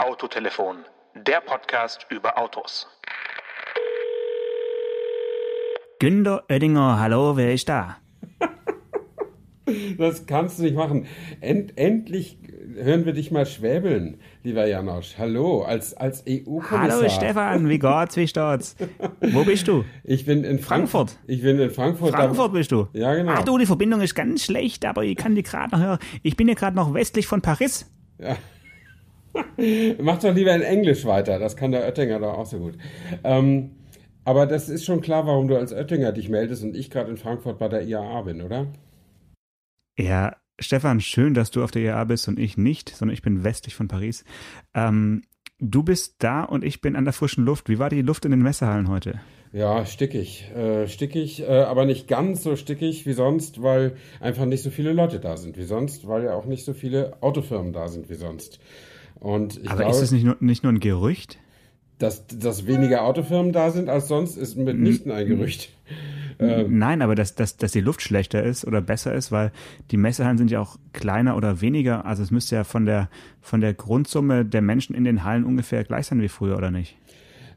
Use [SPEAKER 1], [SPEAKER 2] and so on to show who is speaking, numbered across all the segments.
[SPEAKER 1] Autotelefon, der Podcast über Autos.
[SPEAKER 2] Günter Oettinger, hallo, wer ist da?
[SPEAKER 3] Das kannst du nicht machen. End, endlich hören wir dich mal schwäbeln, lieber Janosch. Hallo, als, als EU-Kommissar.
[SPEAKER 2] Hallo Stefan, wie geht's, wie steht's? Wo bist du?
[SPEAKER 3] Ich bin in
[SPEAKER 2] Frankfurt.
[SPEAKER 3] Ich bin in Frankfurt.
[SPEAKER 2] Frankfurt bist du?
[SPEAKER 3] Ja, genau.
[SPEAKER 2] Ach du, die Verbindung ist ganz schlecht, aber ich kann die gerade noch hören. Ich bin ja gerade noch westlich von Paris.
[SPEAKER 3] Ja. Mach doch lieber in Englisch weiter, das kann der Oettinger doch auch so gut. Ähm, aber das ist schon klar, warum du als Oettinger dich meldest und ich gerade in Frankfurt bei der IAA bin, oder?
[SPEAKER 2] Ja, Stefan, schön, dass du auf der IAA bist und ich nicht, sondern ich bin westlich von Paris. Ähm, du bist da und ich bin an der frischen Luft. Wie war die Luft in den Messehallen heute?
[SPEAKER 3] Ja, stickig. Äh, stickig, äh, aber nicht ganz so stickig wie sonst, weil einfach nicht so viele Leute da sind wie sonst, weil ja auch nicht so viele Autofirmen da sind wie sonst. Und ich
[SPEAKER 2] Aber
[SPEAKER 3] glaube,
[SPEAKER 2] ist das nicht nur, nicht nur ein Gerücht?
[SPEAKER 3] dass, dass weniger Autofirmen da sind als sonst, ist mitnichten ein Gerücht. Ähm,
[SPEAKER 2] Nein, aber dass, dass, dass die Luft schlechter ist oder besser ist, weil die Messehallen sind ja auch kleiner oder weniger. Also es müsste ja von der, von der Grundsumme der Menschen in den Hallen ungefähr gleich sein wie früher, oder nicht?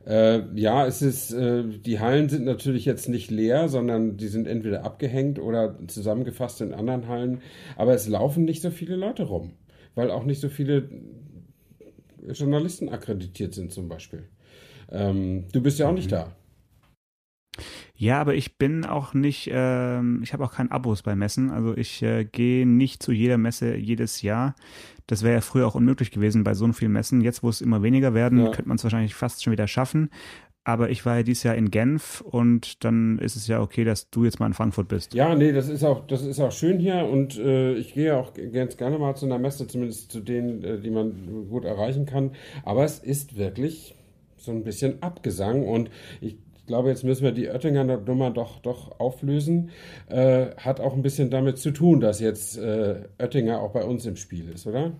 [SPEAKER 3] Äh, ja, es ist, äh, die Hallen sind natürlich jetzt nicht leer, sondern die sind entweder abgehängt oder zusammengefasst in anderen Hallen. Aber es laufen nicht so viele Leute rum, weil auch nicht so viele Journalisten akkreditiert sind zum Beispiel. Ähm, du bist ja auch nicht da.
[SPEAKER 2] Ja, aber ich bin auch nicht, ähm, ich habe auch kein Abos bei Messen. Also ich äh, gehe nicht zu jeder Messe jedes Jahr. Das wäre ja früher auch unmöglich gewesen bei so vielen Messen. Jetzt, wo es immer weniger werden,
[SPEAKER 3] Ja.
[SPEAKER 2] könnte man es wahrscheinlich fast schon wieder schaffen. Aber ich war ja dieses Jahr in Genf und dann ist es ja okay, dass du jetzt mal in Frankfurt bist.
[SPEAKER 3] Ja, nee, das ist auch, das ist auch schön hier und äh, ich gehe auch ganz gerne mal zu einer Messe, zumindest zu denen, äh, die man gut erreichen kann. Aber es ist wirklich so ein bisschen Abgesang und ich glaube, jetzt müssen wir die Oettinger Nummer doch, doch auflösen. Äh, hat auch ein bisschen damit zu tun, dass jetzt äh, Oettinger auch bei uns im Spiel ist, oder?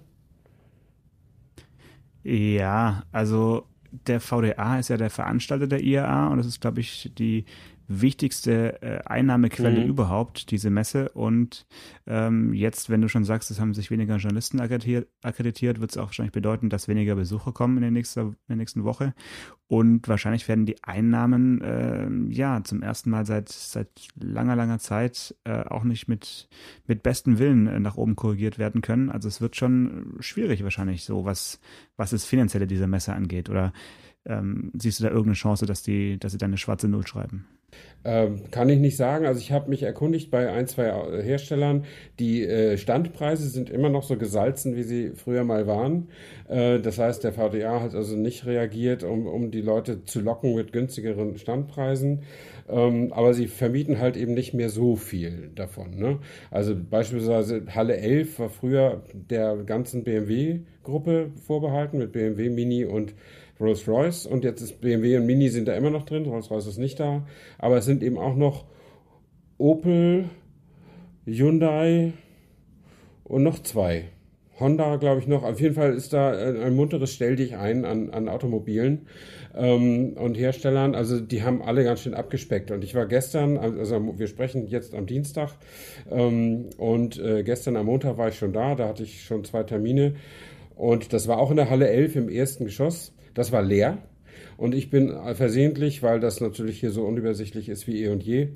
[SPEAKER 2] Ja, also der VDA ist ja der Veranstalter der IAA und das ist, glaube ich, die wichtigste äh, Einnahmequelle
[SPEAKER 3] Mhm.
[SPEAKER 2] überhaupt, diese Messe. Und ähm, jetzt, wenn du schon sagst, es haben sich weniger Journalisten akkreditiert, akkreditiert wird es auch wahrscheinlich bedeuten, dass weniger Besucher kommen in der, nächsten, in der nächsten Woche. Und wahrscheinlich werden die Einnahmen ähm, ja zum ersten Mal seit, seit langer, langer Zeit äh, auch nicht mit, mit bestem Willen äh, nach oben korrigiert werden können. Also es wird schon schwierig wahrscheinlich so, was, was das Finanzielle dieser Messe angeht. Oder ähm, siehst du da irgendeine Chance, dass die, dass sie da eine schwarze Null schreiben?
[SPEAKER 3] Ähm, kann ich nicht sagen. Also ich habe mich erkundigt bei ein, zwei Herstellern. Die äh, Standpreise sind immer noch so gesalzen, wie sie früher mal waren. Äh, das heißt, der VDA hat also nicht reagiert, um, um die Leute zu locken mit günstigeren Standpreisen. Ähm, aber sie vermieten halt eben nicht mehr so viel davon. Ne? Also beispielsweise Halle 11 war früher der ganzen BMW-Gruppe vorbehalten mit BMW, Mini und Rolls-Royce und jetzt ist BMW und Mini sind da immer noch drin, Rolls-Royce ist nicht da, aber es sind eben auch noch Opel, Hyundai und noch zwei. Honda, glaube ich, noch. Auf jeden Fall ist da ein, munteres Stell dich ein an, an Automobilen ähm, und Herstellern. Also die haben alle ganz schön abgespeckt. Und ich war gestern, also wir sprechen jetzt am Dienstag ähm, und äh, gestern am Montag war ich schon da. Da hatte ich schon zwei Termine. Und das war auch in der Halle 11 im ersten Geschoss. Das war leer. Und ich bin versehentlich, weil das natürlich hier so unübersichtlich ist wie eh und je,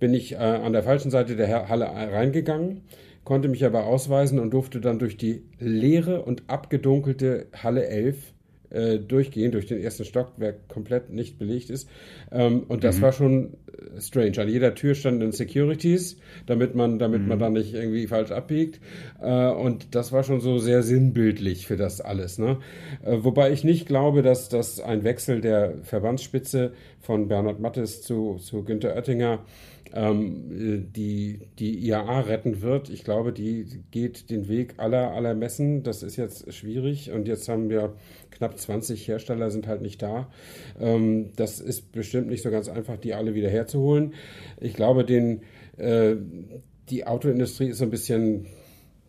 [SPEAKER 3] bin ich äh, an der falschen Seite der Halle reingegangen, konnte mich aber ausweisen und durfte dann durch die leere und abgedunkelte Halle 11 äh, durchgehen, durch den ersten Stock, der komplett nicht belegt ist. Ähm, und das war schon äh, strange. An jeder Tür standen Securities, damit man, damit man da nicht irgendwie falsch abbiegt. Äh, und das war schon so sehr sinnbildlich für das alles. Ne? Äh, wobei ich nicht glaube, dass das ein Wechsel der Verbandsspitze von Bernhard Mattes zu, zu Günter Oettinger ähm, die, die IAA retten wird. Ich glaube, die geht den Weg aller, aller Messen. Das ist jetzt schwierig und jetzt haben wir knapp 20 Hersteller sind halt nicht da. Ähm, das ist bestimmt nicht so ganz einfach, die alle wieder herzuholen. Ich glaube, den, äh, die Autoindustrie ist so ein bisschen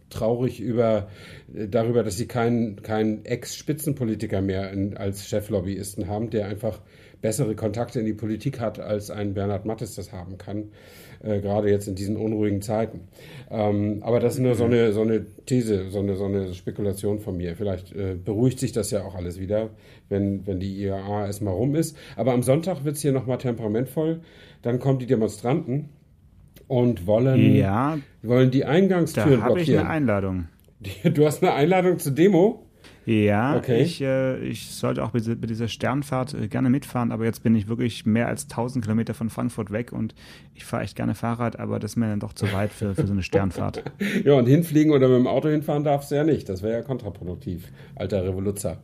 [SPEAKER 3] traurig über, äh, darüber, dass sie keinen, keinen Ex-Spitzenpolitiker mehr in, als Cheflobbyisten haben, der einfach bessere Kontakte in die Politik hat, als ein Bernhard Mattes das haben kann, äh, gerade jetzt in diesen unruhigen Zeiten. Ähm, aber das ist nur so eine, so eine These, so eine, so eine Spekulation von mir. Vielleicht äh, beruhigt sich das ja auch alles wieder, wenn, wenn die IAA erstmal rum ist. Aber am Sonntag wird es hier nochmal temperamentvoll. Dann kommen die Demonstranten und wollen,
[SPEAKER 2] Ja,
[SPEAKER 3] wollen die
[SPEAKER 2] da
[SPEAKER 3] Eingangstüren
[SPEAKER 2] habe ich
[SPEAKER 3] blockieren.
[SPEAKER 2] eine Einladung.
[SPEAKER 3] Du hast eine Einladung zur Demo?
[SPEAKER 2] Ja,
[SPEAKER 3] Okay.
[SPEAKER 2] ich, äh, ich sollte auch bei dieser- Sternfahrt äh, gerne mitfahren, aber jetzt bin ich wirklich mehr als 1000 Kilometer von Frankfurt weg und ich fahre echt gerne Fahrrad, aber das ist mir dann doch zu weit für, für so eine Sternfahrt.
[SPEAKER 3] Ja, und hinfliegen oder mit dem Auto hinfahren darfst du ja nicht. Das wäre ja kontraproduktiv, alter Revoluzer.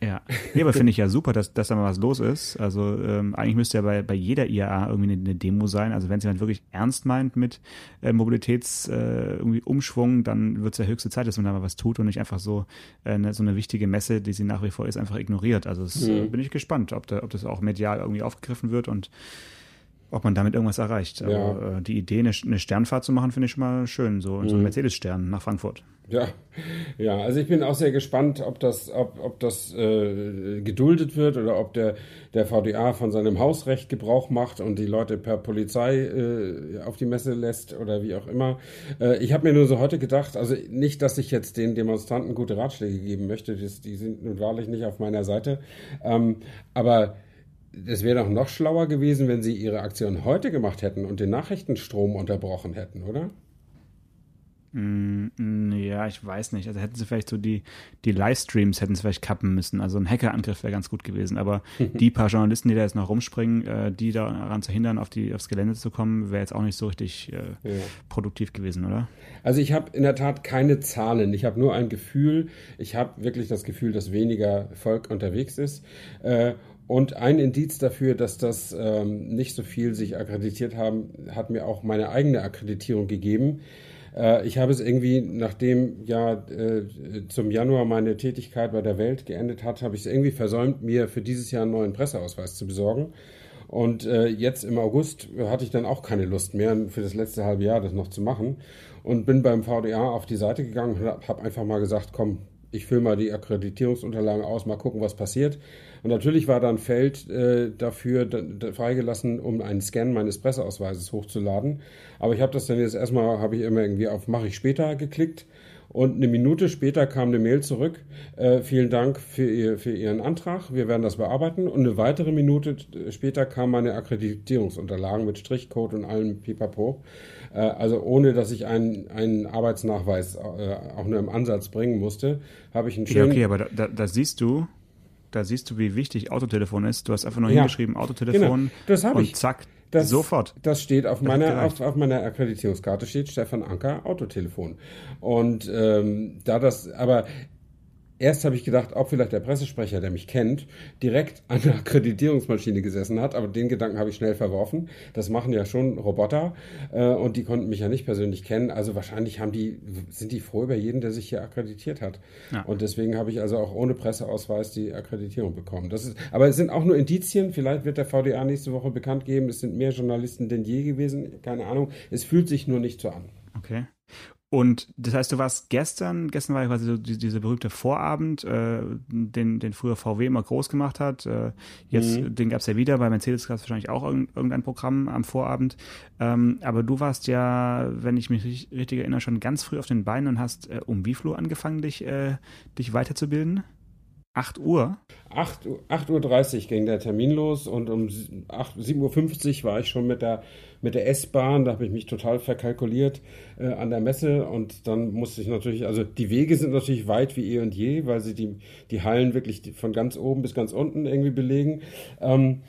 [SPEAKER 2] Ja, nee, aber finde ich ja super, dass, dass da mal was los ist. Also ähm, eigentlich müsste ja bei, bei jeder IAA irgendwie eine, eine Demo sein. Also wenn es jemand wirklich ernst meint mit äh, Mobilitäts äh, irgendwie Umschwung, dann wird es ja höchste Zeit, dass man da mal was tut und nicht einfach so äh, eine, so eine wichtige Messe, die sie nach wie vor ist, einfach ignoriert. Also das, äh, bin ich gespannt, ob, da, ob das auch medial irgendwie aufgegriffen wird und ob man damit irgendwas erreicht. Aber
[SPEAKER 3] Ja.
[SPEAKER 2] äh, die Idee, eine, eine Sternfahrt zu machen, finde ich schon mal schön. So, so ein Mercedes-Stern nach Frankfurt.
[SPEAKER 3] Ja, ja, also ich bin auch sehr gespannt, ob das, ob, ob das äh, geduldet wird oder ob der, der VDA von seinem Hausrecht Gebrauch macht und die Leute per Polizei äh, auf die Messe lässt oder wie auch immer. Äh, ich habe mir nur so heute gedacht, also nicht, dass ich jetzt den Demonstranten gute Ratschläge geben möchte, das, die sind nun wahrlich nicht auf meiner Seite, ähm, aber es wäre doch noch schlauer gewesen, wenn sie ihre Aktion heute gemacht hätten und den Nachrichtenstrom unterbrochen hätten, oder?
[SPEAKER 2] Mm, Ja, ich weiß nicht. Also hätten sie vielleicht so die, die Livestreams hätten sie vielleicht kappen müssen. Also ein Hackerangriff wäre ganz gut gewesen. Aber die paar Journalisten, die da jetzt noch rumspringen, äh, die daran zu hindern, auf die, aufs Gelände zu kommen, wäre jetzt auch nicht so richtig äh,
[SPEAKER 3] Ja.
[SPEAKER 2] produktiv gewesen, oder?
[SPEAKER 3] Also ich habe in der Tat keine Zahlen. Ich habe nur ein Gefühl. Ich habe wirklich das Gefühl, dass weniger Volk unterwegs ist. Äh, und ein Indiz dafür, dass das ähm, nicht so viel sich akkreditiert haben, hat mir auch meine eigene Akkreditierung gegeben. Äh, ich habe es irgendwie, nachdem ja äh, zum Januar meine Tätigkeit bei der Welt geendet hat, habe ich es irgendwie versäumt, mir für dieses Jahr einen neuen Presseausweis zu besorgen. Und äh, jetzt im August hatte ich dann auch keine Lust mehr, für das letzte halbe Jahr das noch zu machen. Und bin beim VDA auf die Seite gegangen und habe hab einfach mal gesagt, komm, ich fülle mal die Akkreditierungsunterlagen aus, mal gucken, was passiert. Und natürlich war da ein Feld äh, dafür da, da freigelassen, um einen Scan meines Presseausweises hochzuladen. Aber ich habe das dann jetzt erstmal, habe ich immer irgendwie auf Mache ich später geklickt. Und eine Minute später kam eine Mail zurück. Äh, vielen Dank für, ihr, für Ihren Antrag. Wir werden das bearbeiten. Und eine weitere Minute äh, später kamen meine Akkreditierungsunterlagen mit Strichcode und allem Pipapo. Äh, also ohne, dass ich einen, einen Arbeitsnachweis äh, auch nur im Ansatz bringen musste, habe ich einen
[SPEAKER 2] Ja,
[SPEAKER 3] schönen...
[SPEAKER 2] okay, aber da, da, da siehst du, da siehst du, wie wichtig Autotelefon ist. Du hast einfach nur
[SPEAKER 3] Ja,
[SPEAKER 2] hingeschrieben, Autotelefon
[SPEAKER 3] genau. Das hab
[SPEAKER 2] und
[SPEAKER 3] ich.
[SPEAKER 2] zack,
[SPEAKER 3] Das-
[SPEAKER 2] sofort.
[SPEAKER 3] Das steht auf
[SPEAKER 2] hat
[SPEAKER 3] meiner, auf, auf meiner Akkreditierungskarte steht Stefan Anker Autotelefon. Und ähm, da das, aber erst habe ich gedacht, ob vielleicht der Pressesprecher, der mich kennt, direkt an der Akkreditierungsmaschine gesessen hat, aber den Gedanken habe ich schnell verworfen. Das machen ja schon Roboter äh, und die konnten mich ja nicht persönlich kennen. Also wahrscheinlich haben die, sind die froh über jeden, der sich hier akkreditiert hat.
[SPEAKER 2] Ja.
[SPEAKER 3] Und deswegen habe ich also auch ohne Presseausweis die Akkreditierung bekommen. Das ist, aber es sind auch nur Indizien. Vielleicht wird der VDA nächste Woche bekannt geben. Es sind mehr Journalisten denn je gewesen. Keine Ahnung. Es fühlt sich nur nicht so an.
[SPEAKER 2] Okay. Und das heißt, du warst gestern, gestern war ja quasi so die, dieser berühmte Vorabend, äh, den, den früher VW immer groß gemacht hat. Äh, jetzt,
[SPEAKER 3] Mhm.
[SPEAKER 2] den gab es ja wieder, bei Mercedes gab es wahrscheinlich auch irgend- irgendein Programm am Vorabend. Ähm, aber du warst ja, wenn ich mich richtig, richtig erinnere, schon ganz früh auf den Beinen und hast äh, um Uhr angefangen, dich, äh, dich weiterzubilden? 8 Uhr?
[SPEAKER 3] 8, Uhr- 8.30 Uhr ging der Termin los und um 8, 7.50 Uhr war ich schon mit der, mit der S-Bahn. Da habe ich mich total verkalkuliert äh, an der Messe und dann musste ich natürlich, also die Wege sind natürlich weit wie eh und je, weil sie die, die Hallen wirklich von ganz oben bis ganz unten irgendwie belegen. Ähm,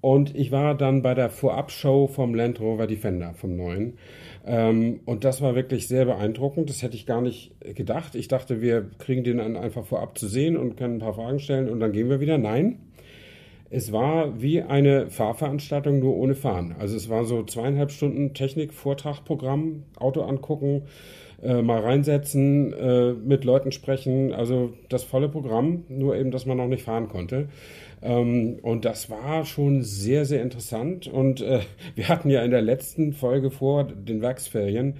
[SPEAKER 3] und ich war dann bei der Vorabshow vom Land Rover Defender, vom neuen. Ähm, und das war wirklich sehr beeindruckend. Das hätte ich gar nicht gedacht. Ich dachte, wir kriegen den dann einfach vorab zu sehen und können ein paar Fragen stellen und dann gehen wir wieder. Nein. Es war wie eine Fahrveranstaltung, nur ohne Fahren. Also es war so zweieinhalb Stunden Technik-Vortragprogramm, Auto angucken, äh, mal reinsetzen, äh, mit Leuten sprechen. Also das volle Programm, nur eben, dass man noch nicht fahren konnte. Ähm, und das war schon sehr, sehr interessant. Und äh, wir hatten ja in der letzten Folge vor den Werksferien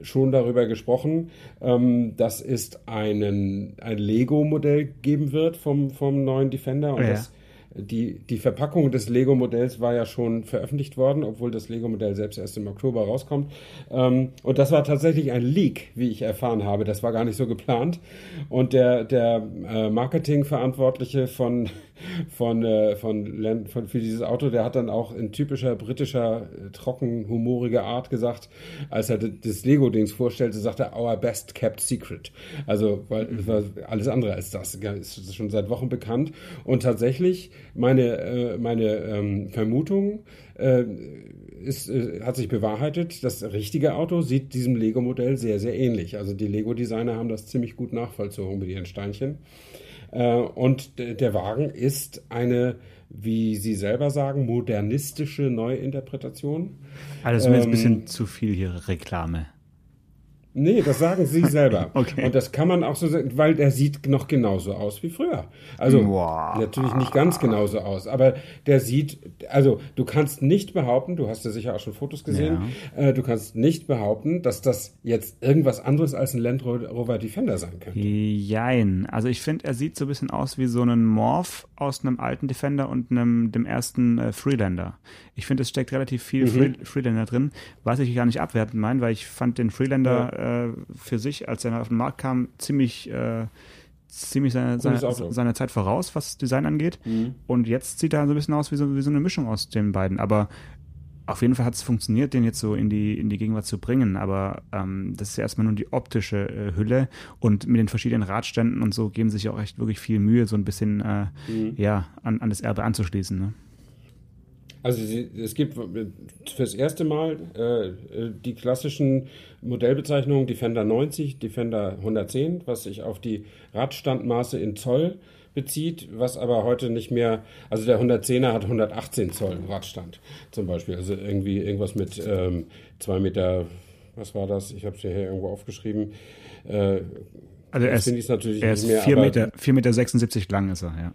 [SPEAKER 3] schon darüber gesprochen, ähm, dass es einen, ein Lego-Modell geben wird vom, vom neuen Defender. Und
[SPEAKER 2] Ja.
[SPEAKER 3] das die, die Verpackung des Lego-Modells war ja schon veröffentlicht worden, obwohl das Lego-Modell selbst erst im Oktober rauskommt. Ähm, und das war tatsächlich ein Leak, wie ich erfahren habe. Das war gar nicht so geplant. Und der, der äh, Marketingverantwortliche von, von, äh, von, von, für dieses Auto, der hat dann auch in typischer britischer, äh, trocken, humoriger Art gesagt, als er das Lego-Dings vorstellte, sagte er, our best kept secret. Also, weil es war alles andere als das. Ist schon seit Wochen bekannt. Und tatsächlich, meine, äh, meine ähm, Vermutung, äh, ist, äh, hat sich bewahrheitet, das richtige Auto sieht diesem Lego-Modell sehr, sehr ähnlich. Also die Lego-Designer haben das ziemlich gut nachvollzogen mit ihren Steinchen. Äh, und der Wagen ist eine, wie Sie selber sagen, modernistische Neuinterpretation.
[SPEAKER 2] Also mir ähm, ein bisschen zu viel hier Reklame.
[SPEAKER 3] Nee, das sagen sie selber. okay. Und das kann man auch so sagen, weil der sieht noch genauso aus wie früher. Also wow. natürlich nicht ganz genauso aus, aber der sieht, also du kannst nicht behaupten, du hast ja sicher auch schon Fotos gesehen, ja. äh, du kannst nicht behaupten, dass das jetzt irgendwas anderes als ein Land Rover Defender sein könnte.
[SPEAKER 2] Jein. Also ich finde, er sieht so ein bisschen aus wie so ein Morph aus einem alten Defender und einem, dem ersten äh, Freelander. Ich finde, es steckt relativ viel mhm. Freelander drin, was ich gar nicht abwertend meine, weil ich fand den Freelander ja äh, für sich, als er auf den Markt kam, ziemlich, äh, ziemlich seine, seine, seine, Zeit voraus, was Design angeht. Mhm. Und jetzt sieht er so ein bisschen aus wie so, wie so eine Mischung aus den beiden. Aber auf jeden Fall hat es funktioniert, den jetzt so in die, in die Gegenwart zu bringen, aber ähm, das ist ja erstmal nur die optische äh, Hülle und mit den verschiedenen Radständen und so geben sich ja auch echt wirklich viel Mühe, so ein bisschen äh, mhm. ja, an, an das Erbe anzuschließen. Ne?
[SPEAKER 3] Also es gibt fürs erste Mal äh, die klassischen Modellbezeichnungen Defender 90, Defender 110, was sich auf die Radstandmaße in Zoll bezieht, was aber heute nicht mehr, also der 110er hat 118 Zoll Radstand zum Beispiel, also irgendwie irgendwas mit ähm, zwei Meter, was war das? Ich habe es hier irgendwo aufgeschrieben. Äh,
[SPEAKER 2] also er ist, natürlich er ist 4 Meter, 4 Meter 76 lang ist er, ja.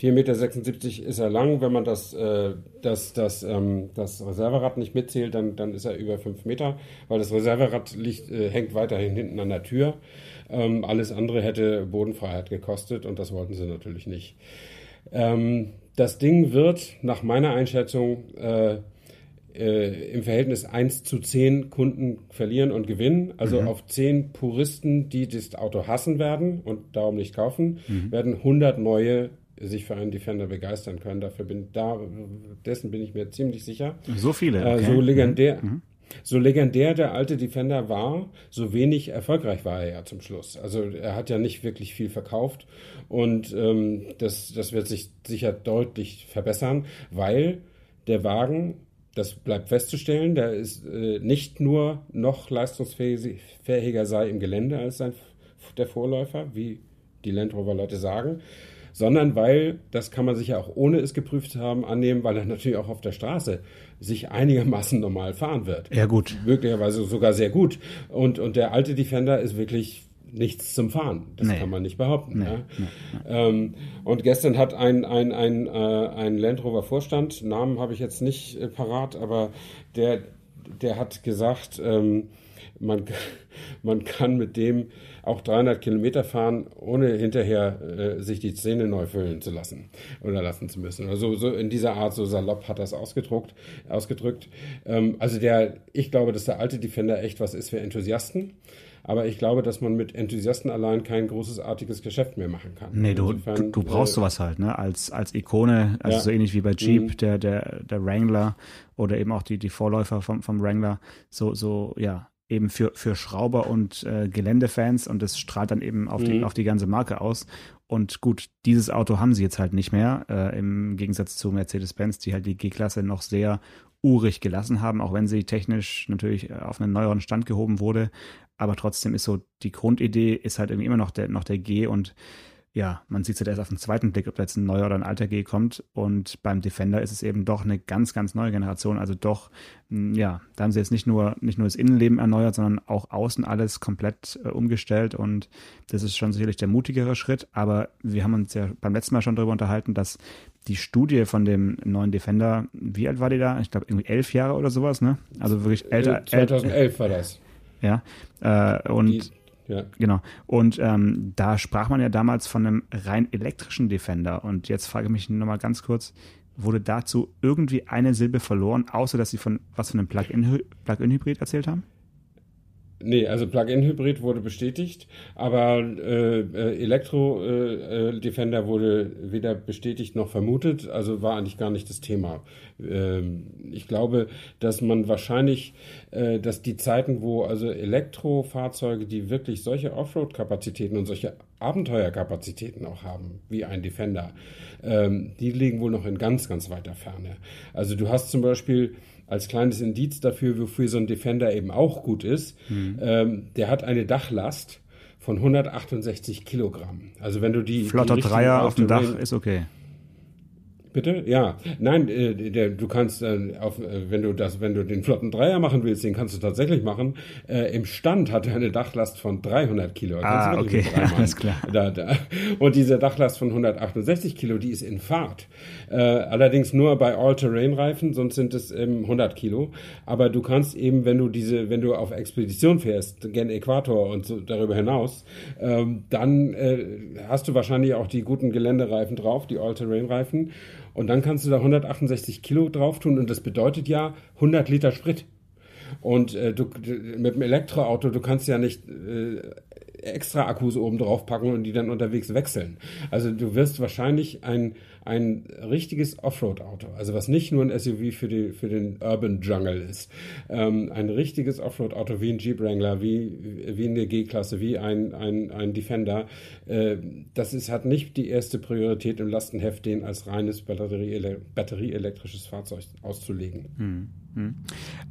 [SPEAKER 3] 4,76 Meter ist er lang. Wenn man das, äh, das, das, ähm, das Reserverad nicht mitzählt, dann, dann ist er über 5 Meter, weil das Reserverad liegt, äh, hängt weiterhin hinten an der Tür. Ähm, alles andere hätte Bodenfreiheit gekostet und das wollten sie natürlich nicht. Ähm, das Ding wird nach meiner Einschätzung äh, äh, im Verhältnis 1 zu 10 Kunden verlieren und gewinnen. Also mhm. auf 10 Puristen, die das Auto hassen werden und darum nicht kaufen, mhm. werden 100 neue sich für einen Defender begeistern können. Dafür bin da, dessen bin ich mir ziemlich sicher.
[SPEAKER 2] So viele.
[SPEAKER 3] Okay. Äh, so legendär. Mhm. So legendär der alte Defender war, so wenig erfolgreich war er ja zum Schluss. Also er hat ja nicht wirklich viel verkauft und ähm, das, das wird sich sicher deutlich verbessern, weil der Wagen, das bleibt festzustellen, der ist äh, nicht nur noch leistungsfähiger sei im Gelände als sein, der Vorläufer, wie die Land Rover Leute sagen, sondern weil, das kann man sich ja auch ohne es geprüft haben, annehmen, weil er natürlich auch auf der Straße sich einigermaßen normal fahren wird.
[SPEAKER 2] Ja, gut.
[SPEAKER 3] Möglicherweise sogar sehr gut. Und, und der alte Defender ist wirklich nichts zum Fahren. Das nee. kann man nicht behaupten. Nee, ja. nee, ähm, und gestern hat ein, ein, ein, äh, ein Land Rover Vorstand, Namen habe ich jetzt nicht äh, parat, aber der, der hat gesagt, ähm, man, man kann mit dem auch 300 Kilometer fahren, ohne hinterher äh, sich die Zähne neu füllen zu lassen oder lassen zu müssen. Also so in dieser Art, so salopp hat es ausgedruckt, ausgedrückt. Ähm, also der, ich glaube, dass der alte Defender echt was ist für Enthusiasten. Aber ich glaube, dass man mit Enthusiasten allein kein großartiges Geschäft mehr machen kann.
[SPEAKER 2] Nee, du, Insofern, du, du, brauchst äh, sowas halt, ne? Als, als Ikone, also ja. so ähnlich wie bei Jeep, mhm. der, der, der Wrangler oder eben auch die, die Vorläufer vom, vom Wrangler. So, so, ja, eben für, für Schrauber und äh, Geländefans und das strahlt dann eben auf, mhm. die, auf die ganze Marke aus. Und gut, dieses Auto haben sie jetzt halt nicht mehr, äh, im Gegensatz zu Mercedes-Benz, die halt die G-Klasse noch sehr urig gelassen haben, auch wenn sie technisch natürlich auf einen neueren Stand gehoben wurde. Aber trotzdem ist so, die Grundidee ist halt irgendwie immer noch der, noch der G und ja, man sieht es halt erst auf den zweiten Blick, ob da jetzt ein neuer oder ein alter G kommt. Und beim Defender ist es eben doch eine ganz, ganz neue Generation. Also doch, ja, da haben sie jetzt nicht nur, nicht nur das Innenleben erneuert, sondern auch außen alles komplett äh, umgestellt. Und das ist schon sicherlich der mutigere Schritt. Aber wir haben uns ja beim letzten Mal schon darüber unterhalten, dass die Studie von dem neuen Defender, wie alt war die da? Ich glaube, irgendwie elf Jahre oder sowas, ne? Also wirklich älter.
[SPEAKER 3] 2011 war das.
[SPEAKER 2] Ja, äh, und. Die Ja. Genau. Und ähm, da sprach man ja damals von einem rein elektrischen Defender. Und jetzt frage ich mich nochmal ganz kurz, wurde dazu irgendwie eine Silbe verloren, außer dass Sie von was von einem Plug-in-Hybrid Plug erzählt haben?
[SPEAKER 3] Nee, also Plug-in-Hybrid wurde bestätigt, aber äh, äh Elektro-Defender äh, wurde weder bestätigt noch vermutet, also war eigentlich gar nicht das Thema. Ähm, ich glaube, dass man wahrscheinlich, äh, dass die Zeiten, wo also Elektrofahrzeuge, die wirklich solche Offroad-Kapazitäten und solche Abenteuerkapazitäten auch haben, wie ein Defender, ähm, die liegen wohl noch in ganz, ganz weiter Ferne. Also du hast zum Beispiel als kleines Indiz dafür, wofür so ein Defender eben auch gut ist, mhm. ähm, der hat eine Dachlast von 168 Kilogramm. Also wenn du die
[SPEAKER 2] flotter
[SPEAKER 3] die
[SPEAKER 2] Dreier auf dem Dach ist okay.
[SPEAKER 3] Bitte? Ja. Nein, äh, der, du kannst, äh, auf, äh, wenn du das, wenn du den flotten Dreier machen willst, den kannst du tatsächlich machen. Äh, Im Stand hat er eine Dachlast von 300 Kilo.
[SPEAKER 2] Ah, okay, alles klar.
[SPEAKER 3] Da, da. Und diese Dachlast von 168 Kilo, die ist in Fahrt. Äh, allerdings nur bei All-Terrain-Reifen, sonst sind es ähm, 100 Kilo. Aber du kannst eben, wenn du diese, wenn du auf Expedition fährst, gen Äquator und so darüber hinaus, ähm, dann äh, hast du wahrscheinlich auch die guten Geländereifen drauf, die All-Terrain-Reifen. Und dann kannst du da 168 Kilo drauf tun und das bedeutet ja 100 Liter Sprit. Und äh, du, mit dem Elektroauto, du kannst ja nicht äh, extra Akkus oben drauf packen und die dann unterwegs wechseln. Also du wirst wahrscheinlich ein, ein richtiges Offroad-Auto, also was nicht nur ein SUV für, die, für den Urban Jungle ist, ähm, ein richtiges Offroad-Auto wie ein Jeep Wrangler, wie, wie eine G-Klasse, wie ein, ein, ein Defender, äh, das ist, hat nicht die erste Priorität im Lastenheft, den als reines batterieele batterieelektrisches Fahrzeug auszulegen. Hm,
[SPEAKER 2] hm.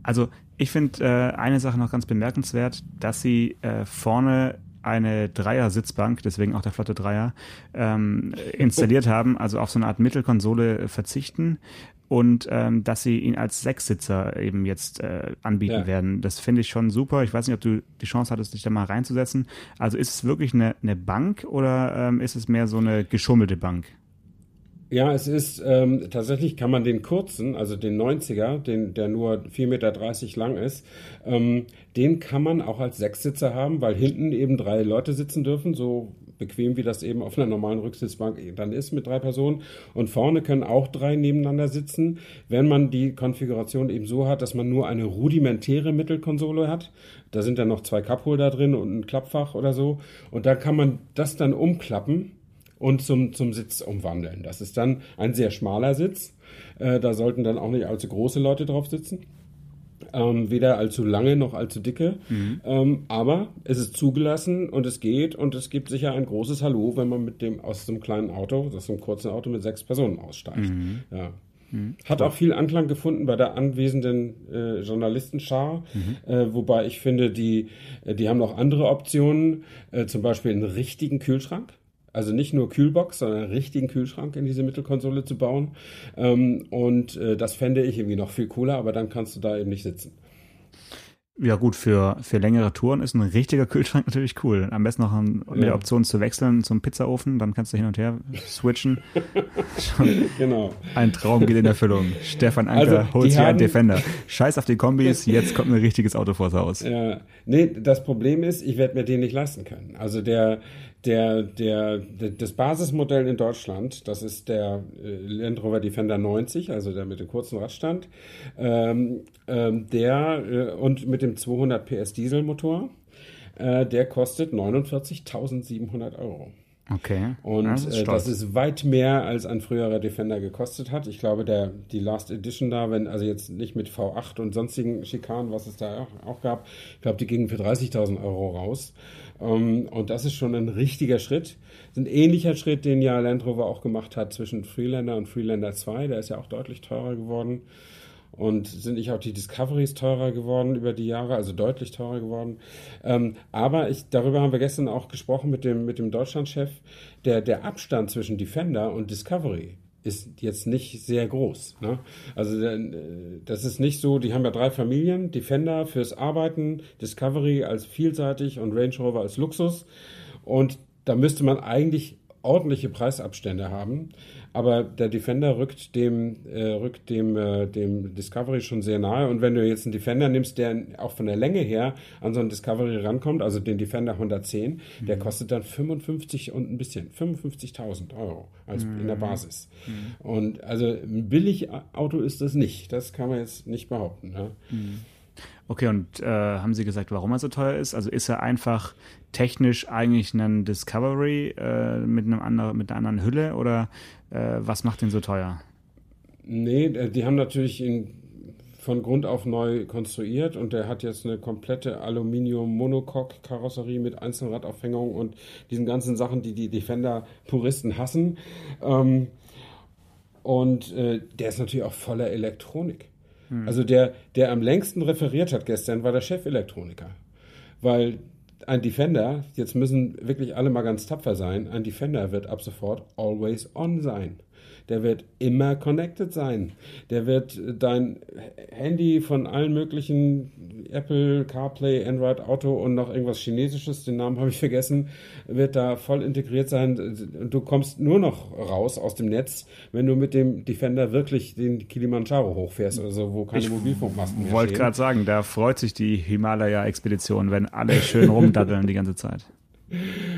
[SPEAKER 2] Also ich finde äh, eine Sache noch ganz bemerkenswert, dass sie äh, vorne eine Dreier-Sitzbank, deswegen auch der flotte Dreier, ähm, installiert haben, also auf so eine Art Mittelkonsole verzichten und ähm, dass sie ihn als Sechssitzer eben jetzt äh, anbieten ja. werden. Das finde ich schon super. Ich weiß nicht, ob du die Chance hattest, dich da mal reinzusetzen. Also ist es wirklich eine, eine Bank oder ähm, ist es mehr so eine geschummelte Bank?
[SPEAKER 3] Ja, es ist ähm, tatsächlich kann man den kurzen, also den 90er, den, der nur 4,30 Meter lang ist, ähm, den kann man auch als Sechssitzer haben, weil hinten eben drei Leute sitzen dürfen, so bequem wie das eben auf einer normalen Rücksitzbank dann ist mit drei Personen. Und vorne können auch drei nebeneinander sitzen, wenn man die Konfiguration eben so hat, dass man nur eine rudimentäre Mittelkonsole hat. Da sind dann noch zwei Cupholder drin und ein Klappfach oder so. Und da kann man das dann umklappen und zum, zum Sitz umwandeln. Das ist dann ein sehr schmaler Sitz. Äh, da sollten dann auch nicht allzu große Leute drauf sitzen. Ähm, weder allzu lange noch allzu dicke. Mhm. Ähm, aber es ist zugelassen und es geht und es gibt sicher ein großes Hallo, wenn man mit dem aus so einem kleinen Auto, aus so einem kurzen Auto mit sechs Personen aussteigt. Mhm. Ja. Mhm. Hat auch viel Anklang gefunden bei der anwesenden äh, Journalistenschar, mhm. äh, wobei ich finde, die, äh, die haben noch andere Optionen, äh, zum Beispiel einen richtigen Kühlschrank. Also nicht nur Kühlbox, sondern einen richtigen Kühlschrank in diese Mittelkonsole zu bauen. Ähm, und äh, das fände ich irgendwie noch viel cooler, aber dann kannst du da eben nicht sitzen.
[SPEAKER 2] Ja gut, für, für längere Touren ist ein richtiger Kühlschrank natürlich cool. Am besten noch ein, mit der Option zu wechseln zum Pizzaofen, dann kannst du hin und her switchen. genau. Ein Traum geht in Erfüllung. Stefan Anker also, holt sich einen Defender. Scheiß auf die Kombis, jetzt kommt ein richtiges Auto vors Haus.
[SPEAKER 3] Ja, nee, das Problem ist, ich werde mir den nicht leisten können. Also der, der, der, der, das Basismodell in Deutschland, das ist der äh, Land Rover Defender 90, also der mit dem kurzen Radstand, ähm, ähm, der äh, und mit dem 200 PS Dieselmotor, äh, der kostet 49.700 Euro.
[SPEAKER 2] Okay.
[SPEAKER 3] Und das ist, äh, das ist, weit mehr, als ein früherer Defender gekostet hat. Ich glaube, der, die Last Edition da, wenn, also jetzt nicht mit V8 und sonstigen Schikanen, was es da auch, auch gab, ich glaube, die gingen für 30.000 Euro raus. Ähm, und das ist schon ein richtiger Schritt. Ein ähnlicher Schritt, den ja Land Rover auch gemacht hat zwischen Freelander und Freelander 2. Der ist ja auch deutlich teurer geworden. Und sind nicht auch die Discoveries teurer geworden über die Jahre, also deutlich teurer geworden. Ähm, aber ich, darüber haben wir gestern auch gesprochen mit dem, mit dem Deutschlandchef. Der, der Abstand zwischen Defender und Discovery ist jetzt nicht sehr groß. Ne? Also äh, das ist nicht so, die haben ja drei Familien, Defender fürs Arbeiten, Discovery als vielseitig und Range Rover als Luxus. Und da müsste man eigentlich ordentliche Preisabstände haben. Aber der Defender rückt dem, äh, rückt dem, äh, dem Discovery schon sehr nahe. Und wenn du jetzt einen Defender nimmst, der auch von der Länge her an so einen Discovery rankommt, also den Defender 110, mhm. der kostet dann 55 und ein bisschen, 55.000 Euro als mhm. in der Basis. Mhm. Und also ein Billigauto ist das nicht. Das kann man jetzt nicht behaupten. Ja?
[SPEAKER 2] Mhm. Okay, und äh, haben Sie gesagt, warum er so teuer ist? Also ist er einfach technisch eigentlich ein Discovery äh, mit, einem anderen, mit einer anderen Hülle oder äh, was macht ihn so teuer?
[SPEAKER 3] Nee, äh, die haben natürlich ihn von Grund auf neu konstruiert und der hat jetzt eine komplette Aluminium-Monocoque-Karosserie mit Einzelradaufhängung und diesen ganzen Sachen, die die Defender-Puristen hassen. Ähm, und äh, der ist natürlich auch voller Elektronik. Hm. Also der, der am längsten referiert hat gestern, war der Chefelektroniker. Weil ein Defender, jetzt müssen wirklich alle mal ganz tapfer sein, ein Defender wird ab sofort always on sein der wird immer connected sein. Der wird dein Handy von allen möglichen Apple, CarPlay, Android Auto und noch irgendwas Chinesisches, den Namen habe ich vergessen, wird da voll integriert sein. Und du kommst nur noch raus aus dem Netz, wenn du mit dem Defender wirklich den Kilimanjaro hochfährst, also wo keine ich Mobilfunkmasten mehr
[SPEAKER 2] Ich wollte gerade sagen, da freut sich die Himalaya-Expedition, wenn alle schön rumdaddeln die ganze Zeit.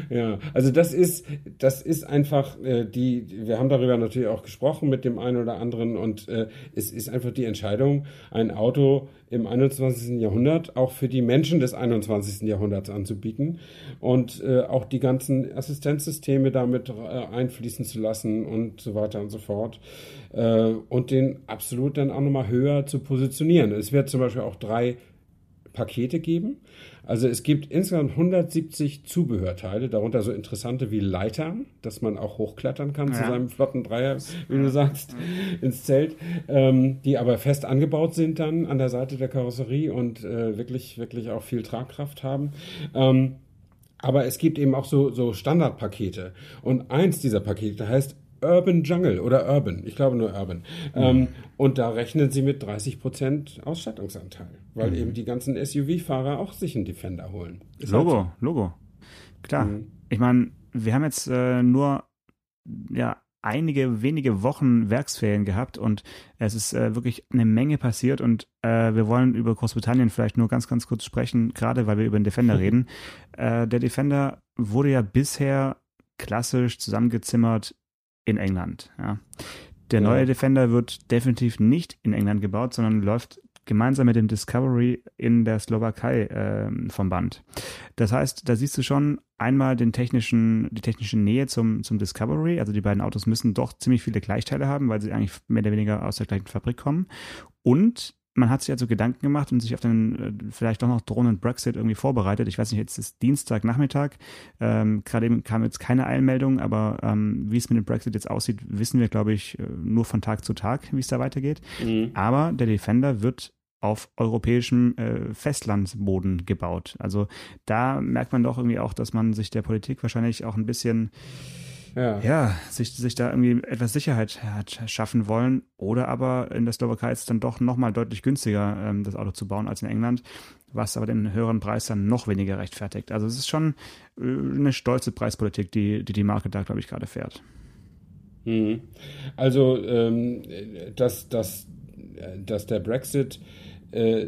[SPEAKER 3] Ja, also das ist, das ist einfach äh, die, wir haben darüber natürlich auch gesprochen mit dem einen oder anderen und äh, es ist einfach die Entscheidung, ein Auto im 21. Jahrhundert auch für die Menschen des 21. Jahrhunderts anzubieten und äh, auch die ganzen Assistenzsysteme damit äh, einfließen zu lassen und so weiter und so fort äh, und den absolut dann auch nochmal höher zu positionieren. Es wird zum Beispiel auch drei Pakete geben. Also es gibt insgesamt 170 Zubehörteile, darunter so interessante wie Leitern, dass man auch hochklettern kann ja. zu seinem flotten Dreier, wie du sagst, ins Zelt, ähm, die aber fest angebaut sind dann an der Seite der Karosserie und äh, wirklich, wirklich auch viel Tragkraft haben. Ähm, aber es gibt eben auch so, so Standardpakete. Und eins dieser Pakete heißt Urban Jungle oder Urban, ich glaube nur Urban. Mhm. Ähm, und da rechnen sie mit 30% Ausstattungsanteil, weil mhm. eben die ganzen SUV-Fahrer auch sich einen Defender holen.
[SPEAKER 2] Ist Logo, halt so. Logo. Klar. Mhm. Ich meine, wir haben jetzt äh, nur ja einige wenige Wochen Werksferien gehabt und es ist äh, wirklich eine Menge passiert und äh, wir wollen über Großbritannien vielleicht nur ganz, ganz kurz sprechen, gerade weil wir über den Defender reden. Äh, der Defender wurde ja bisher klassisch zusammengezimmert in England. Ja. Der ja. neue Defender wird definitiv nicht in England gebaut, sondern läuft gemeinsam mit dem Discovery in der Slowakei äh, vom Band. Das heißt, da siehst du schon einmal den technischen, die technische Nähe zum, zum Discovery. Also die beiden Autos müssen doch ziemlich viele Gleichteile haben, weil sie eigentlich mehr oder weniger aus der gleichen Fabrik kommen. Und man hat sich also Gedanken gemacht und sich auf den äh, vielleicht doch noch drohenden Brexit irgendwie vorbereitet. Ich weiß nicht, jetzt ist Dienstagnachmittag. Ähm, Gerade eben kam jetzt keine Eilmeldung, aber ähm, wie es mit dem Brexit jetzt aussieht, wissen wir, glaube ich, äh, nur von Tag zu Tag, wie es da weitergeht. Mhm. Aber der Defender wird auf europäischem äh, Festlandboden gebaut. Also da merkt man doch irgendwie auch, dass man sich der Politik wahrscheinlich auch ein bisschen ja, ja sich, sich da irgendwie etwas Sicherheit hat schaffen wollen. Oder aber in der Slowakei ist es dann doch nochmal deutlich günstiger, ähm, das Auto zu bauen als in England, was aber den höheren Preis dann noch weniger rechtfertigt. Also es ist schon äh, eine stolze Preispolitik, die die, die Marke da, glaube ich, gerade fährt.
[SPEAKER 3] Mhm. Also, ähm, dass, dass, dass der Brexit äh,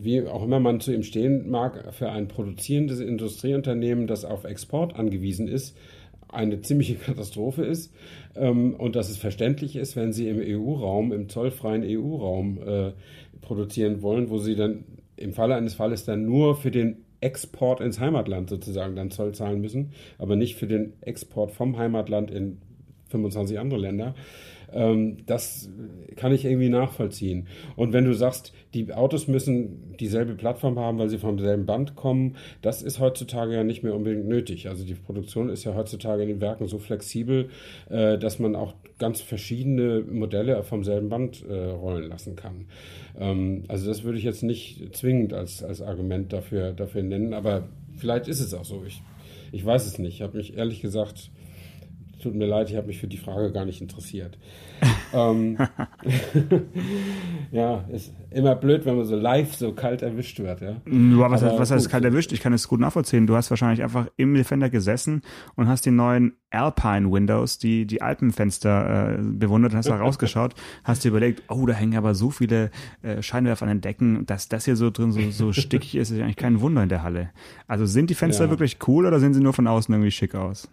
[SPEAKER 3] wie auch immer man zu ihm stehen mag, für ein produzierendes Industrieunternehmen, das auf Export angewiesen ist, eine ziemliche Katastrophe ist ähm, und dass es verständlich ist, wenn sie im EU-Raum, im zollfreien EU-Raum äh, produzieren wollen, wo sie dann im Falle eines Falles dann nur für den Export ins Heimatland sozusagen dann Zoll zahlen müssen, aber nicht für den Export vom Heimatland in 25 andere Länder. Ähm, das kann ich irgendwie nachvollziehen. Und wenn du sagst, die Autos müssen dieselbe Plattform haben, weil sie vom selben Band kommen, das ist heutzutage ja nicht mehr unbedingt nötig. Also die Produktion ist ja heutzutage in den Werken so flexibel, äh, dass man auch ganz verschiedene Modelle vom selben Band äh, rollen lassen kann. Ähm, also das würde ich jetzt nicht zwingend als, als Argument dafür, dafür nennen, aber vielleicht ist es auch so. Ich, ich weiß es nicht. Ich habe mich ehrlich gesagt tut mir leid, ich habe mich für die Frage gar nicht interessiert. ähm, ja, ist immer blöd, wenn man so live so kalt erwischt wird. Ja,
[SPEAKER 2] ja was, was heißt kalt erwischt? Ich kann es gut nachvollziehen. Du hast wahrscheinlich einfach im Defender gesessen und hast die neuen Alpine Windows, die die Alpenfenster äh, bewundert, hast da rausgeschaut, hast dir überlegt, oh, da hängen aber so viele äh, Scheinwerfer an den Decken, dass das hier so drin so, so stickig ist, ist eigentlich kein Wunder in der Halle. Also sind die Fenster ja. wirklich cool oder sehen sie nur von außen irgendwie schick aus?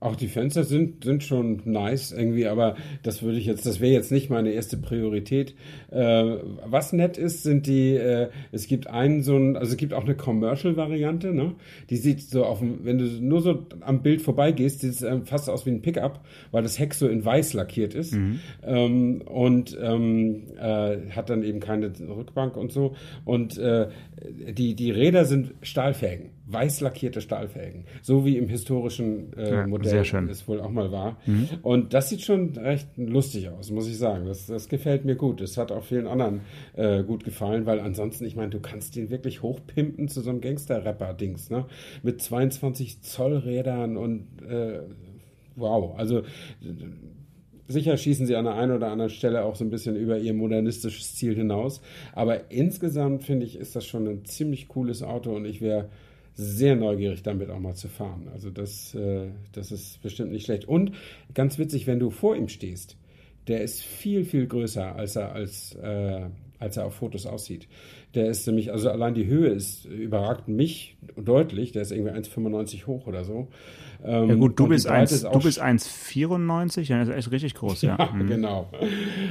[SPEAKER 3] Auch die Fenster sind, sind schon nice irgendwie, aber das würde ich jetzt, das wäre jetzt nicht meine erste Priorität. Äh, was nett ist, sind die, äh, es gibt einen so ein, also es gibt auch eine Commercial-Variante, ne? Die sieht so auf dem, wenn du nur so am Bild vorbeigehst, sieht es äh, fast aus wie ein Pickup, weil das Heck so in weiß lackiert ist. Mhm. Ähm, und ähm, äh, hat dann eben keine Rückbank und so. Und äh, die, die Räder sind Stahlfelgen weiß lackierte Stahlfelgen, so wie im historischen äh, ja, Modell es wohl auch mal war. Mhm. Und das sieht schon recht lustig aus, muss ich sagen. Das, das gefällt mir gut. Es hat auch vielen anderen äh, gut gefallen, weil ansonsten, ich meine, du kannst den wirklich hochpimpen zu so einem Gangster-Rapper-Dings, ne? Mit 22 Zoll Rädern und äh, wow, also Sicher schießen sie an der einen oder anderen Stelle auch so ein bisschen über ihr modernistisches Ziel hinaus. Aber insgesamt finde ich, ist das schon ein ziemlich cooles Auto und ich wäre sehr neugierig, damit auch mal zu fahren. Also das, äh, das ist bestimmt nicht schlecht. Und ganz witzig, wenn du vor ihm stehst, der ist viel, viel größer, als er, als, äh, als er auf Fotos aussieht. Der ist nämlich, also allein die Höhe ist, überragt mich deutlich. Der ist irgendwie 1,95 hoch oder so.
[SPEAKER 2] Ähm, ja gut, du bist, 1, du bist 1,94, ja, das ist echt richtig groß, ja.
[SPEAKER 3] ja mhm. Genau.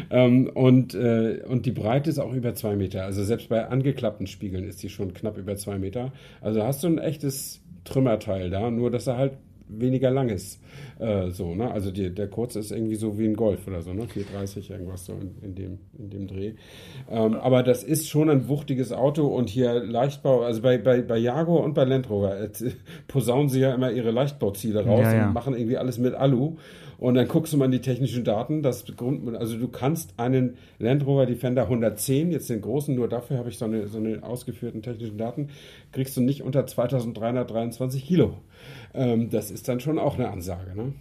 [SPEAKER 3] Ähm, und, äh, und die Breite ist auch über zwei Meter. Also selbst bei angeklappten Spiegeln ist die schon knapp über zwei Meter. Also hast du ein echtes Trümmerteil da, nur dass er halt weniger lang ist. Äh, so, ne? Also die, der kurze ist irgendwie so wie ein Golf oder so, ne? 430, irgendwas so in, in dem, in dem Dreh. Ähm, aber das ist schon ein wuchtiges Auto und hier Leichtbau, also bei, bei, bei Jaguar und bei Land Rover äh, posaunen sie ja immer ihre Leichtbauziele raus ja, ja. und machen irgendwie alles mit Alu. Und dann guckst du mal in die technischen Daten. Das Grund, also du kannst einen Land Rover Defender 110, jetzt den großen, nur dafür habe ich so eine, so eine ausgeführten technischen Daten, kriegst du nicht unter 2323 Kilo. Ähm, das ist dann schon auch eine Ansage. Ne?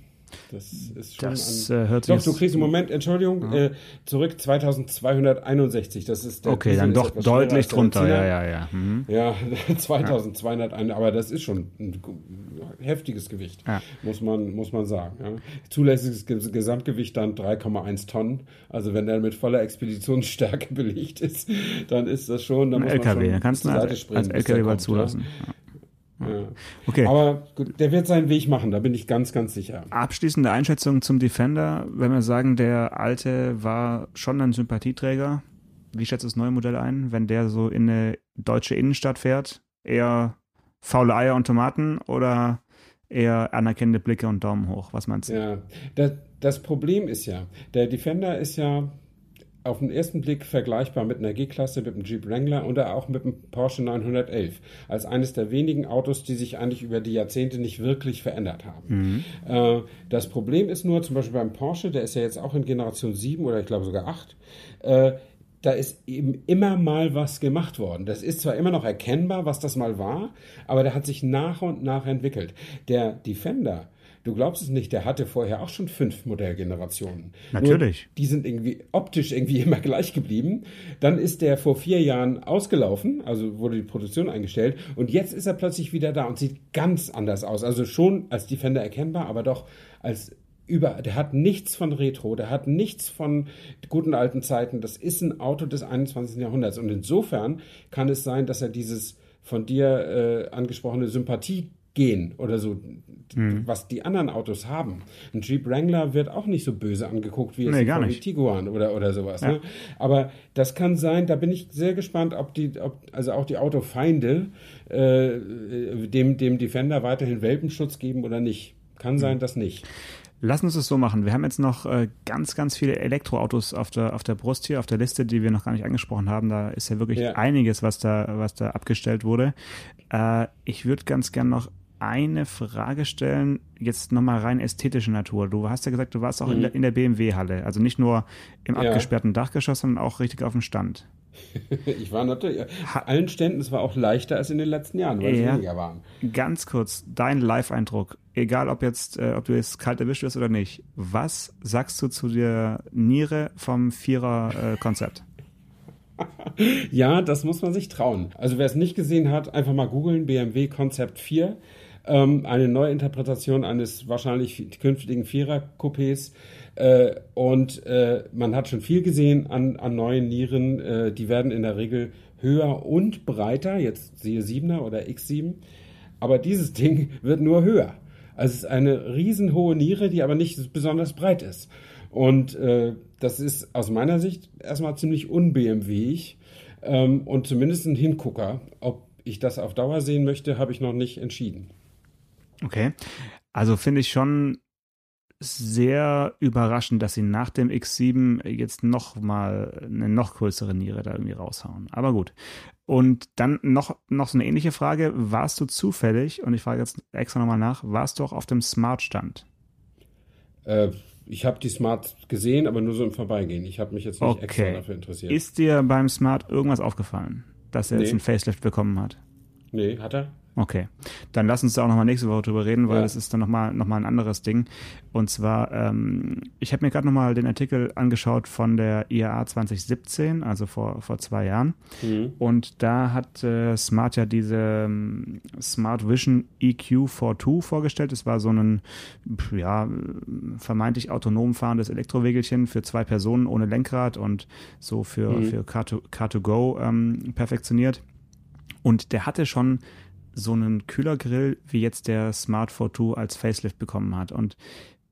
[SPEAKER 3] Das ist schon
[SPEAKER 2] das, an, äh, hört
[SPEAKER 3] Doch, du kriegst im Moment, Entschuldigung, ja. äh, zurück 2261. Das ist
[SPEAKER 2] der Okay, Diesel dann doch deutlich drunter, ja, ja, ja.
[SPEAKER 3] Mhm. Ja, 2201, aber das ist schon ein heftiges Gewicht, ja. muss, man, muss man sagen. Ja. Zulässiges Gesamtgewicht dann 3,1 Tonnen. Also wenn der mit voller Expeditionsstärke belegt ist, dann ist das schon, dann
[SPEAKER 2] ein muss LKW, man schon dann kannst du als, als LKW mal zulassen. Ja.
[SPEAKER 3] Ja. Okay. Aber gut, der wird seinen Weg machen, da bin ich ganz, ganz sicher.
[SPEAKER 2] Abschließende Einschätzung zum Defender, wenn wir sagen, der alte war schon ein Sympathieträger. Wie schätzt das neue Modell ein, wenn der so in eine deutsche Innenstadt fährt? Eher faule Eier und Tomaten oder eher anerkennende Blicke und Daumen hoch? Was meinst du?
[SPEAKER 3] Ja, das, das Problem ist ja, der Defender ist ja auf den ersten Blick vergleichbar mit einer G-Klasse, mit dem Jeep Wrangler oder auch mit dem Porsche 911 als eines der wenigen Autos, die sich eigentlich über die Jahrzehnte nicht wirklich verändert haben. Mhm. Äh, das Problem ist nur, zum Beispiel beim Porsche, der ist ja jetzt auch in Generation 7 oder ich glaube sogar 8, äh, da ist eben immer mal was gemacht worden. Das ist zwar immer noch erkennbar, was das mal war, aber der hat sich nach und nach entwickelt. Der Defender, Du glaubst es nicht, der hatte vorher auch schon fünf Modellgenerationen.
[SPEAKER 2] Natürlich.
[SPEAKER 3] Nur die sind irgendwie optisch irgendwie immer gleich geblieben. Dann ist der vor vier Jahren ausgelaufen, also wurde die Produktion eingestellt und jetzt ist er plötzlich wieder da und sieht ganz anders aus. Also schon als Defender erkennbar, aber doch als über, der hat nichts von Retro, der hat nichts von guten alten Zeiten. Das ist ein Auto des 21. Jahrhunderts. Und insofern kann es sein, dass er dieses von dir äh, angesprochene Sympathie gehen oder so, hm. was die anderen Autos haben. Ein Jeep Wrangler wird auch nicht so böse angeguckt wie jetzt nee, ein Tiguan oder, oder sowas. Ja. Ne? Aber das kann sein, da bin ich sehr gespannt, ob die, ob, also auch die Autofeinde äh, dem, dem Defender weiterhin Welpenschutz geben oder nicht. Kann hm. sein, dass nicht.
[SPEAKER 2] Lass uns es so machen. Wir haben jetzt noch äh, ganz, ganz viele Elektroautos auf der, auf der Brust hier, auf der Liste, die wir noch gar nicht angesprochen haben. Da ist ja wirklich ja. einiges, was da, was da abgestellt wurde. Äh, ich würde ganz gern noch eine Frage stellen, jetzt nochmal rein ästhetische Natur. Du hast ja gesagt, du warst auch mhm. in der, in der BMW-Halle, also nicht nur im ja. abgesperrten Dachgeschoss, sondern auch richtig auf dem Stand.
[SPEAKER 3] ich war natürlich, allen Ständen, es war auch leichter als in den letzten Jahren, weil es ja, weniger waren.
[SPEAKER 2] Ganz kurz, dein Live-Eindruck egal ob jetzt, äh, ob du jetzt kalt erwischt wirst oder nicht, was sagst du zu der Niere vom Vierer-Konzept?
[SPEAKER 3] ja, das muss man sich trauen. Also wer es nicht gesehen hat, einfach mal googeln, BMW Konzept 4. Ähm, eine Neuinterpretation eines wahrscheinlich künftigen Vierer-Coupés. Äh, und äh, man hat schon viel gesehen an, an neuen Nieren. Äh, die werden in der Regel höher und breiter. Jetzt siehe 7er oder X7. Aber dieses Ding wird nur höher. Also es ist eine riesenhohe Niere, die aber nicht besonders breit ist. Und äh, das ist aus meiner Sicht erstmal ziemlich unbmwig ähm, und zumindest ein Hingucker. Ob ich das auf Dauer sehen möchte, habe ich noch nicht entschieden.
[SPEAKER 2] Okay. Also finde ich schon sehr überraschend, dass sie nach dem X7 jetzt noch mal eine noch größere Niere da irgendwie raushauen. Aber gut. Und dann noch, noch so eine ähnliche Frage. Warst du zufällig, und ich frage jetzt extra nochmal nach, warst du auch auf dem Smart-Stand?
[SPEAKER 3] Äh, ich habe die Smart gesehen, aber nur so im Vorbeigehen. Ich habe mich jetzt nicht okay. extra dafür interessiert.
[SPEAKER 2] Ist dir beim Smart irgendwas aufgefallen, dass er nee. jetzt ein Facelift bekommen hat?
[SPEAKER 3] Nee, hat er?
[SPEAKER 2] Okay, dann lass uns da auch nochmal nächste Woche drüber reden, weil ja. das ist dann nochmal noch mal ein anderes Ding. Und zwar, ähm, ich habe mir gerade nochmal den Artikel angeschaut von der IAA 2017, also vor, vor zwei Jahren. Mhm. Und da hat äh, Smart ja diese ähm, Smart Vision EQ42 vorgestellt. Das war so ein, ja, vermeintlich autonom fahrendes Elektrowegelchen für zwei Personen ohne Lenkrad und so für, mhm. für Car2Go ähm, perfektioniert. Und der hatte schon so einen Kühlergrill, wie jetzt der Smart 42 als Facelift bekommen hat. Und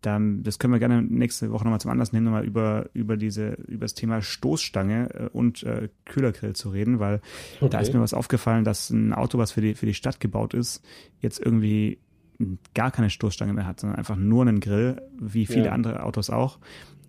[SPEAKER 2] dann, das können wir gerne nächste Woche nochmal zum Anlass nehmen, nochmal über, über diese, über das Thema Stoßstange äh, und äh, Kühlergrill zu reden, weil okay. da ist mir was aufgefallen, dass ein Auto, was für die, für die Stadt gebaut ist, jetzt irgendwie gar keine Stoßstange mehr hat, sondern einfach nur einen Grill, wie viele ja. andere Autos auch.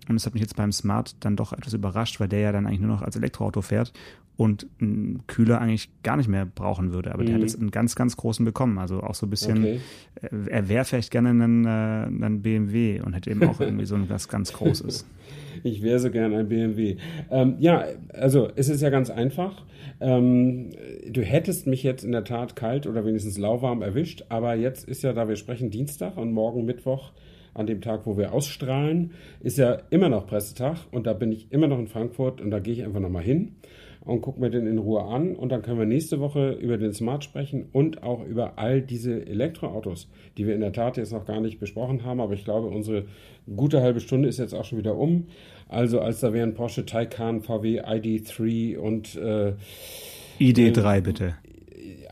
[SPEAKER 2] Und das hat mich jetzt beim Smart dann doch etwas überrascht, weil der ja dann eigentlich nur noch als Elektroauto fährt und einen Kühler eigentlich gar nicht mehr brauchen würde. Aber mhm. der hat mhm. jetzt einen ganz, ganz großen bekommen. Also auch so ein bisschen, okay. Äh, er wäre vielleicht gerne einen, äh, einen BMW und hätte eben auch irgendwie so ein was ganz Großes.
[SPEAKER 3] Ich wäre so gern ein BMW. Ähm, ja, also es ist ja ganz einfach. Ähm, du hättest mich jetzt in der Tat kalt oder wenigstens lauwarm erwischt, aber jetzt ist ja, da wir sprechen, Dienstag und morgen Mittwoch an dem Tag, wo wir ausstrahlen, ist ja immer noch Pressetag und da bin ich immer noch in Frankfurt und da gehe ich einfach nochmal hin und gucke mir den in Ruhe an und dann können wir nächste Woche über den Smart sprechen und auch über all diese Elektroautos, die wir in der Tat jetzt noch gar nicht besprochen haben, aber ich glaube, unsere gute halbe Stunde ist jetzt auch schon wieder um. Also als da wären Porsche Taycan, VW ID3 und äh,
[SPEAKER 2] ID3 äh, bitte.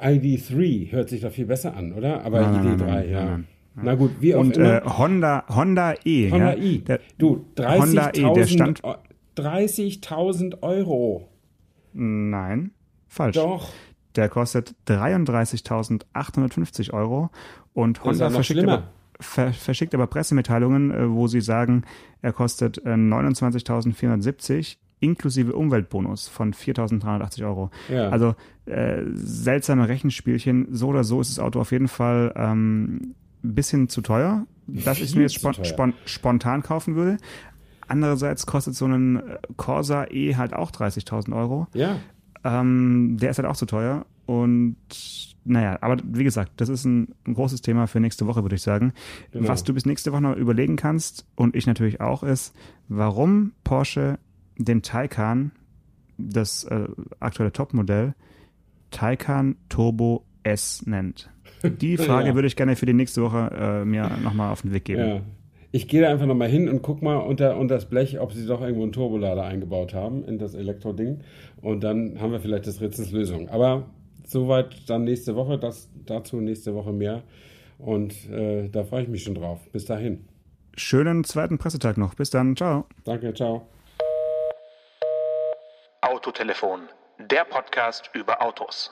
[SPEAKER 3] ID3 hört sich doch viel besser an, oder? Aber nein, ID3, nein, nein, ja.
[SPEAKER 2] Na gut, wie auch Und immer. Äh, Honda, Honda E.
[SPEAKER 3] Honda ja? E. Der, du, 30.000 e, 30 Euro.
[SPEAKER 2] Nein, falsch.
[SPEAKER 3] Doch.
[SPEAKER 2] Der kostet 33.850 Euro und Honda verschickt aber, ver, verschickt aber, Pressemitteilungen, äh, wo sie sagen, er kostet äh, 29.470 inklusive Umweltbonus von 4.380 Euro. Ja. Also äh, seltsame Rechenspielchen. So oder so ist das Auto auf jeden Fall ähm, ein bisschen zu teuer, dass ich mir jetzt spon spon spontan kaufen würde. Andererseits kostet so ein Corsa E halt auch 30.000 Euro.
[SPEAKER 3] Ja.
[SPEAKER 2] Ähm, der ist halt auch zu teuer. Und naja, aber wie gesagt, das ist ein, ein großes Thema für nächste Woche, würde ich sagen. Genau. Was du bis nächste Woche noch überlegen kannst und ich natürlich auch ist, warum Porsche den Taycan, das äh, aktuelle Topmodell, Taycan Turbo S nennt. Die Frage ja. würde ich gerne für die nächste Woche äh, mir nochmal auf den Weg geben. Ja.
[SPEAKER 3] Ich gehe da einfach nochmal hin und guck mal unter, unter das Blech, ob sie doch irgendwo einen Turbolader eingebaut haben in das Elektroding. Und dann haben wir vielleicht das Rätsels Lösung. Aber soweit dann nächste Woche, das dazu nächste Woche mehr. Und äh, da freue ich mich schon drauf. Bis dahin.
[SPEAKER 2] Schönen zweiten Pressetag noch. Bis dann. Ciao.
[SPEAKER 3] Danke, ciao.
[SPEAKER 1] Autotelefon, der Podcast über Autos